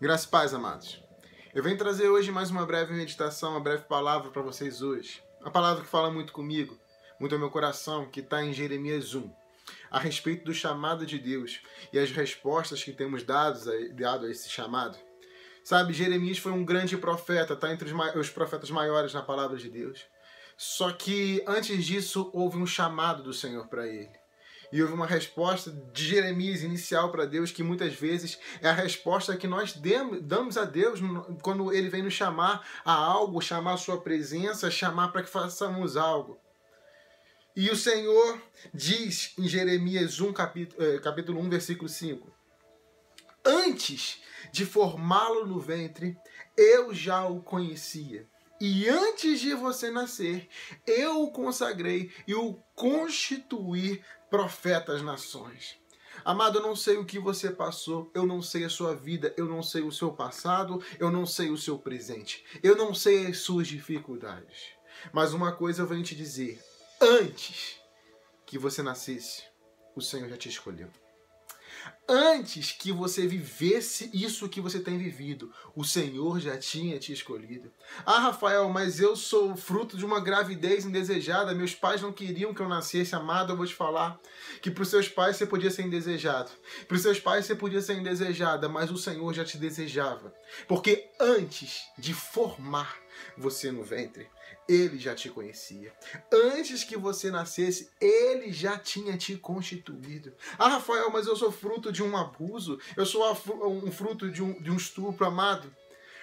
Graças e paz, amados. Eu venho trazer hoje mais uma breve meditação, uma breve palavra para vocês hoje. A palavra que fala muito comigo, muito ao meu coração, que está em Jeremias 1, a respeito do chamado de Deus e as respostas que temos dados dado a esse chamado. Sabe, Jeremias foi um grande profeta, está entre os, os profetas maiores na palavra de Deus. Só que antes disso houve um chamado do Senhor para ele. E houve uma resposta de Jeremias inicial para Deus, que muitas vezes é a resposta que nós damos a Deus quando ele vem nos chamar a algo, chamar a sua presença, chamar para que façamos algo. E o Senhor diz em Jeremias 1, capítulo, eh, capítulo 1, versículo 5: Antes de formá-lo no ventre, eu já o conhecia. E antes de você nascer, eu o consagrei e o constituí profeta às nações. Amado, eu não sei o que você passou, eu não sei a sua vida, eu não sei o seu passado, eu não sei o seu presente, eu não sei as suas dificuldades. Mas uma coisa eu venho te dizer: antes que você nascesse, o Senhor já te escolheu antes que você vivesse isso que você tem vivido. O Senhor já tinha te escolhido. Ah, Rafael, mas eu sou fruto de uma gravidez indesejada. Meus pais não queriam que eu nascesse amado. Eu vou te falar que para os seus pais você podia ser indesejado. Para os seus pais você podia ser indesejada, mas o Senhor já te desejava. Porque antes de formar você no ventre, ele já te conhecia. Antes que você nascesse, ele já tinha te constituído. Ah, Rafael, mas eu sou fruto de um abuso, eu sou um fruto de um, de um estupro amado.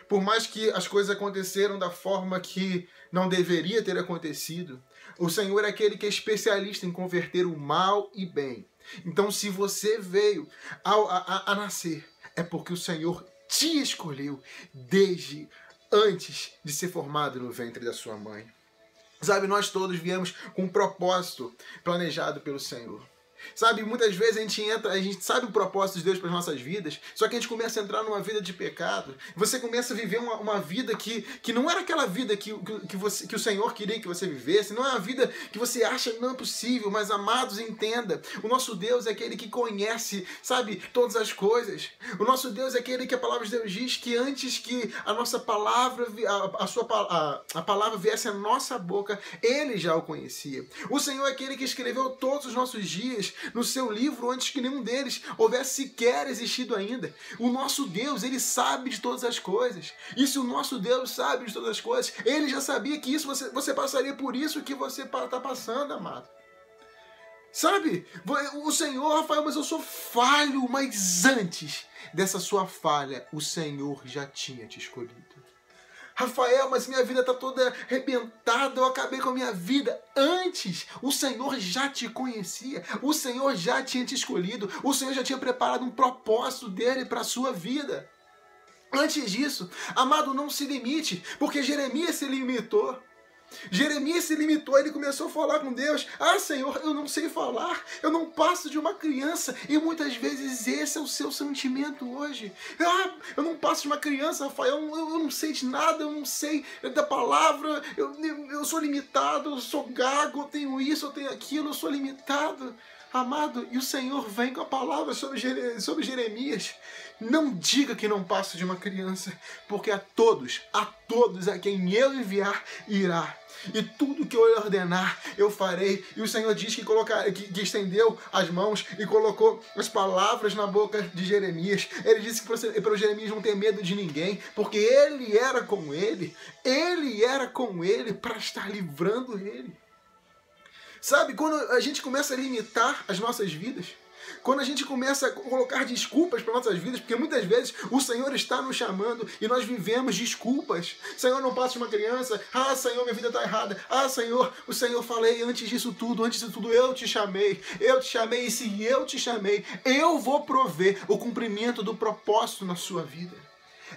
Por mais que as coisas aconteceram da forma que não deveria ter acontecido, o Senhor é aquele que é especialista em converter o mal e bem. Então, se você veio a, a, a nascer, é porque o Senhor te escolheu desde antes de ser formado no ventre da sua mãe. Sabe, nós todos viemos com um propósito planejado pelo Senhor. Sabe, muitas vezes a gente entra, a gente sabe o propósito de Deus para as nossas vidas, só que a gente começa a entrar numa vida de pecado. Você começa a viver uma, uma vida que, que não era aquela vida que, que, que, você, que o Senhor queria que você vivesse, não é uma vida que você acha não é possível, mas amados, entenda: o nosso Deus é aquele que conhece, sabe, todas as coisas. O nosso Deus é aquele que a palavra de Deus diz que antes que a nossa palavra, a, a sua a, a palavra viesse à nossa boca, ele já o conhecia. O Senhor é aquele que escreveu todos os nossos dias no seu livro antes que nenhum deles houvesse sequer existido ainda. O nosso Deus, ele sabe de todas as coisas. E se o nosso Deus sabe de todas as coisas, ele já sabia que isso você, você passaria por isso que você está passando, amado. Sabe? O Senhor, Rafael, mas eu sou falho, mas antes dessa sua falha, o Senhor já tinha te escolhido. Rafael, mas minha vida está toda arrebentada, eu acabei com a minha vida. Antes, o Senhor já te conhecia, o Senhor já tinha te escolhido, o Senhor já tinha preparado um propósito dele para a sua vida. Antes disso, amado, não se limite, porque Jeremias se limitou. Jeremias se limitou, ele começou a falar com Deus: Ah, Senhor, eu não sei falar, eu não passo de uma criança. E muitas vezes esse é o seu sentimento hoje. Ah, eu não passo de uma criança, Rafael, eu, eu não sei de nada, eu não sei da palavra, eu, eu sou limitado, eu sou gago, eu tenho isso, eu tenho aquilo, eu sou limitado. Amado, e o Senhor vem com a palavra sobre, sobre Jeremias. Não diga que não passo de uma criança, porque a todos, a todos a quem eu enviar, irá. E tudo que eu ordenar, eu farei. E o Senhor diz que, colocar, que, que estendeu as mãos e colocou as palavras na boca de Jeremias. Ele disse que para Jeremias não ter medo de ninguém, porque ele era com ele. Ele era com ele para estar livrando ele. Sabe, quando a gente começa a limitar as nossas vidas, quando a gente começa a colocar desculpas para nossas vidas, porque muitas vezes o Senhor está nos chamando e nós vivemos desculpas. Senhor, não passo de uma criança. Ah, Senhor, minha vida está errada. Ah, Senhor, o Senhor falei antes disso tudo, antes de tudo eu te chamei. Eu te chamei e se eu te chamei, eu vou prover o cumprimento do propósito na sua vida.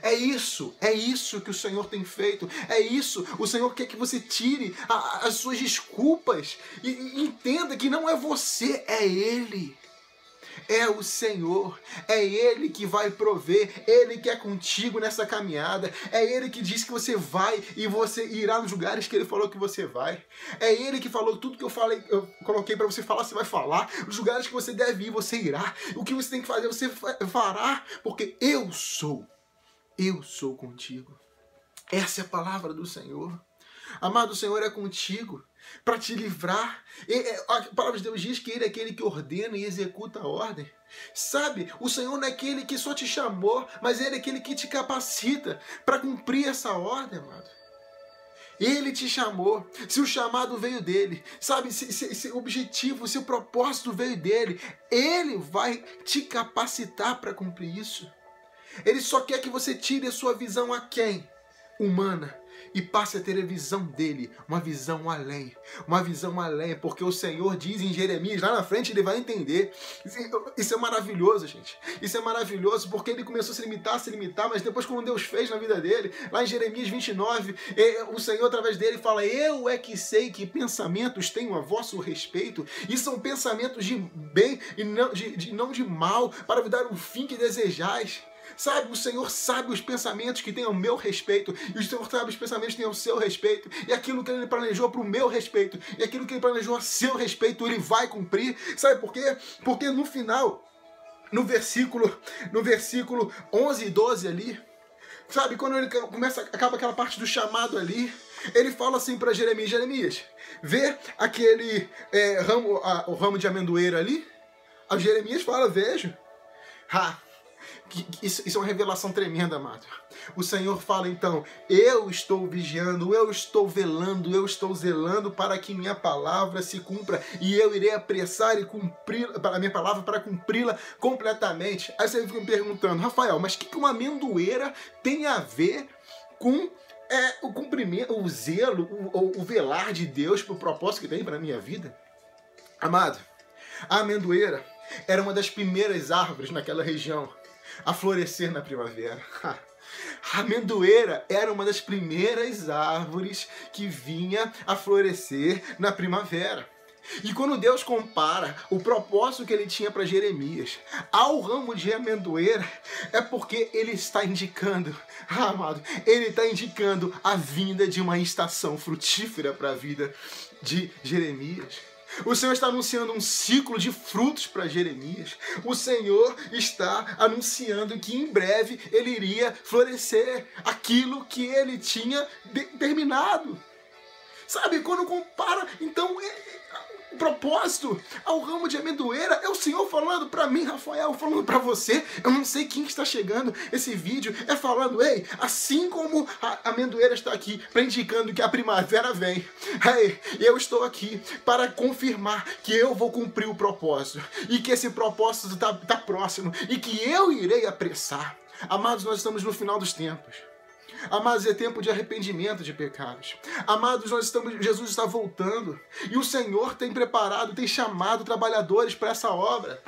É isso, é isso que o Senhor tem feito. É isso. O Senhor quer que você tire a, as suas desculpas e, e entenda que não é você, é Ele. É o Senhor, é Ele que vai prover, Ele que é contigo nessa caminhada, é Ele que diz que você vai e você irá nos lugares que Ele falou que você vai. É Ele que falou tudo que eu falei, eu coloquei para você falar, você vai falar. Os lugares que você deve ir, você irá. O que você tem que fazer, você fará, porque eu sou eu sou contigo. Essa é a palavra do Senhor. Amado, o Senhor é contigo para te livrar. É, a palavra de Deus diz que Ele é aquele que ordena e executa a ordem. Sabe, o Senhor não é aquele que só te chamou, mas Ele é aquele que te capacita para cumprir essa ordem, amado. Ele te chamou. Se o chamado veio dele, sabe? Se, se, se o objetivo, se o propósito veio dele, ele vai te capacitar para cumprir isso. Ele só quer que você tire a sua visão a quem? Humana e passe a ter a visão dele, uma visão além, uma visão além, porque o Senhor diz em Jeremias, lá na frente ele vai entender. Isso é maravilhoso, gente. Isso é maravilhoso, porque ele começou a se limitar, a se limitar, mas depois, quando Deus fez na vida dele, lá em Jeremias 29, é, o Senhor, através dele, fala: Eu é que sei que pensamentos tenho a vosso respeito, e são pensamentos de bem e não de, de não de mal, para vos dar o fim que desejais. Sabe, o Senhor sabe os pensamentos que tem ao meu respeito, e o Senhor sabe os pensamentos que tem ao seu respeito, e aquilo que ele planejou para o meu respeito, e aquilo que ele planejou a seu respeito, ele vai cumprir. Sabe por quê? Porque no final, no versículo, no versículo 11 e 12 ali, sabe, quando ele começa, acaba aquela parte do chamado ali, ele fala assim para Jeremias, Jeremias, vê aquele é, ramo, a, o ramo de amendoeira ali? A Jeremias fala, vejo. Ha, isso, isso é uma revelação tremenda, amado. O Senhor fala então: Eu estou vigiando, eu estou velando, eu estou zelando para que minha palavra se cumpra e eu irei apressar e cumprir a minha palavra para cumpri-la completamente. Aí você fica me perguntando, Rafael, mas o que uma amendoeira tem a ver com é, o cumprimento, o zelo, o, o velar de Deus para o propósito que tem para a minha vida? Amado, a amendoeira era uma das primeiras árvores naquela região a florescer na primavera. A amendoeira era uma das primeiras árvores que vinha a florescer na primavera. E quando Deus compara o propósito que ele tinha para Jeremias ao ramo de amendoeira, é porque ele está indicando, ah, amado, ele está indicando a vinda de uma estação frutífera para a vida de Jeremias. O Senhor está anunciando um ciclo de frutos para Jeremias. O Senhor está anunciando que em breve ele iria florescer aquilo que ele tinha terminado. Sabe, quando compara, então o propósito ao ramo de amendoeira é o Senhor falando para mim, Rafael, falando para você. Eu não sei quem está chegando esse vídeo, é falando, ei, assim como a amendoeira está aqui, para indicando que a primavera vem, ei, eu estou aqui para confirmar que eu vou cumprir o propósito e que esse propósito está tá próximo e que eu irei apressar. Amados, nós estamos no final dos tempos. Amados, é tempo de arrependimento de pecados. Amados, nós estamos, Jesus está voltando e o Senhor tem preparado, tem chamado trabalhadores para essa obra.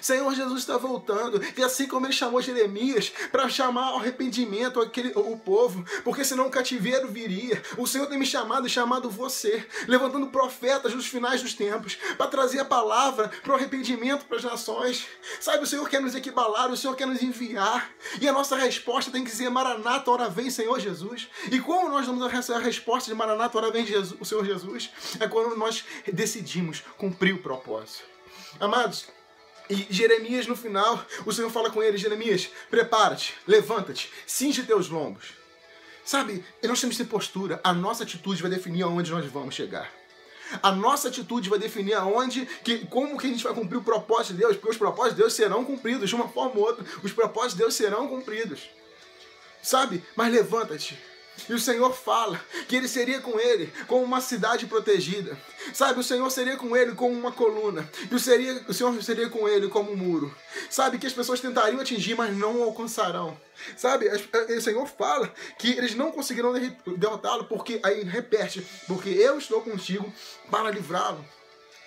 Senhor Jesus está voltando, e assim como ele chamou Jeremias para chamar ao arrependimento aquele, o povo, porque senão o cativeiro viria. O Senhor tem me chamado e chamado você, levantando profetas nos finais dos tempos, para trazer a palavra para o arrependimento para as nações. Sabe, o Senhor quer nos equibalar, o Senhor quer nos enviar, e a nossa resposta tem que ser Maranata, hora vem, Senhor Jesus. E como nós damos a resposta de Maranata, hora vem Jesus, o Senhor Jesus? É quando nós decidimos cumprir o propósito. Amados, e Jeremias, no final, o Senhor fala com ele: Jeremias, prepara-te, levanta-te, cinge teus lombos. Sabe, nós temos que ter postura. A nossa atitude vai definir aonde nós vamos chegar. A nossa atitude vai definir aonde, que, como que a gente vai cumprir o propósito de Deus, porque os propósitos de Deus serão cumpridos de uma forma ou outra. Os propósitos de Deus serão cumpridos. Sabe? Mas levanta-te, e o Senhor fala que ele seria com ele como uma cidade protegida. Sabe, o Senhor seria com ele como uma coluna. E o, seria, o Senhor seria com ele como um muro. Sabe, que as pessoas tentariam atingir, mas não alcançarão. Sabe, o Senhor fala que eles não conseguirão derrotá-lo, porque aí repete, porque eu estou contigo para livrá-lo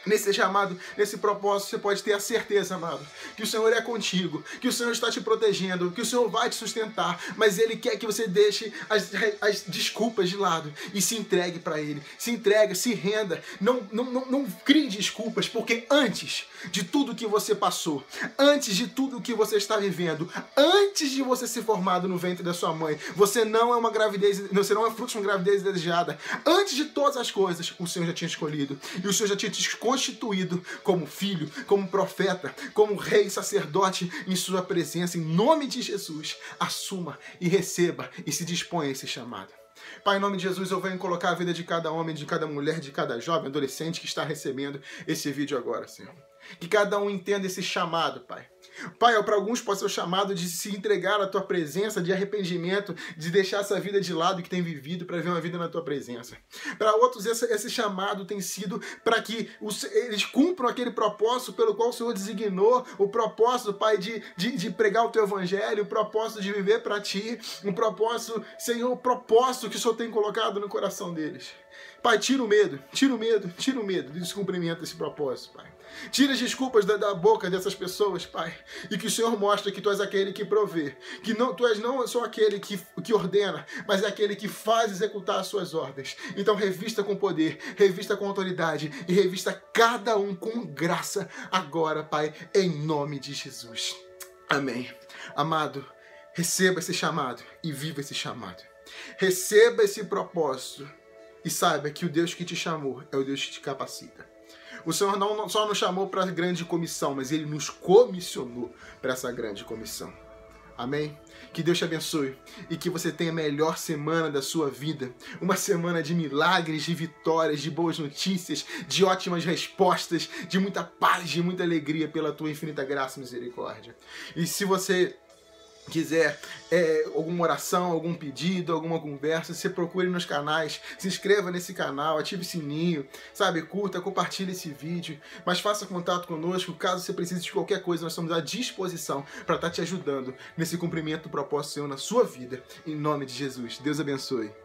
nesse chamado, nesse propósito, você pode ter a certeza, amado, que o Senhor é contigo, que o Senhor está te protegendo, que o Senhor vai te sustentar, mas Ele quer que você deixe as, as desculpas de lado e se entregue para Ele. Se entregue, se renda, não, não, não, não crie desculpas, porque antes de tudo que você passou, antes de tudo que você está vivendo, antes de você ser formado no ventre da sua mãe, você não é uma gravidez, você não é fruto de uma gravidez desejada. Antes de todas as coisas, o Senhor já tinha escolhido e o Senhor já tinha te escolhido constituído como filho, como profeta, como rei sacerdote em sua presença. Em nome de Jesus, assuma e receba e se disponha a esse chamado. Pai, em nome de Jesus, eu venho colocar a vida de cada homem, de cada mulher, de cada jovem, adolescente que está recebendo esse vídeo agora, Senhor. Que cada um entenda esse chamado, Pai. Pai, para alguns pode ser o chamado de se entregar à tua presença, de arrependimento, de deixar essa vida de lado que tem vivido para ver uma vida na tua presença. Para outros, esse, esse, chamado tem sido para que os, eles cumpram aquele propósito pelo qual o Senhor designou, o propósito, Pai, de, de, de pregar o teu evangelho, o propósito de viver para ti, um propósito, Senhor, o propósito que o Senhor tem colocado no coração deles. Pai, tira o medo, tira o medo, tira o medo do descumprimento desse propósito, Pai. Tira as desculpas da, da, boca dessas pessoas, Pai. E que o Senhor mostre que Tu és aquele que provê. Que não, Tu és não só aquele que, que ordena, mas é aquele que faz executar as suas ordens. Então revista com poder, revista com autoridade e revista cada um com graça agora, Pai, em nome de Jesus. Amém. Amado, receba esse chamado e viva esse chamado. Receba esse propósito e saiba que o Deus que te chamou é o Deus que te capacita. O Senhor não só nos chamou para a grande comissão, mas Ele nos comissionou para essa grande comissão. Amém? Que Deus te abençoe e que você tenha a melhor semana da sua vida. Uma semana de milagres, de vitórias, de boas notícias, de ótimas respostas, de muita paz, de muita alegria pela tua infinita graça e misericórdia. E se você quiser é, alguma oração, algum pedido, alguma conversa, você procure nos canais, se inscreva nesse canal, ative o sininho, sabe, curta, compartilhe esse vídeo, mas faça contato conosco, caso você precise de qualquer coisa, nós estamos à disposição para estar tá te ajudando nesse cumprimento do propósito Senhor na sua vida, em nome de Jesus. Deus abençoe.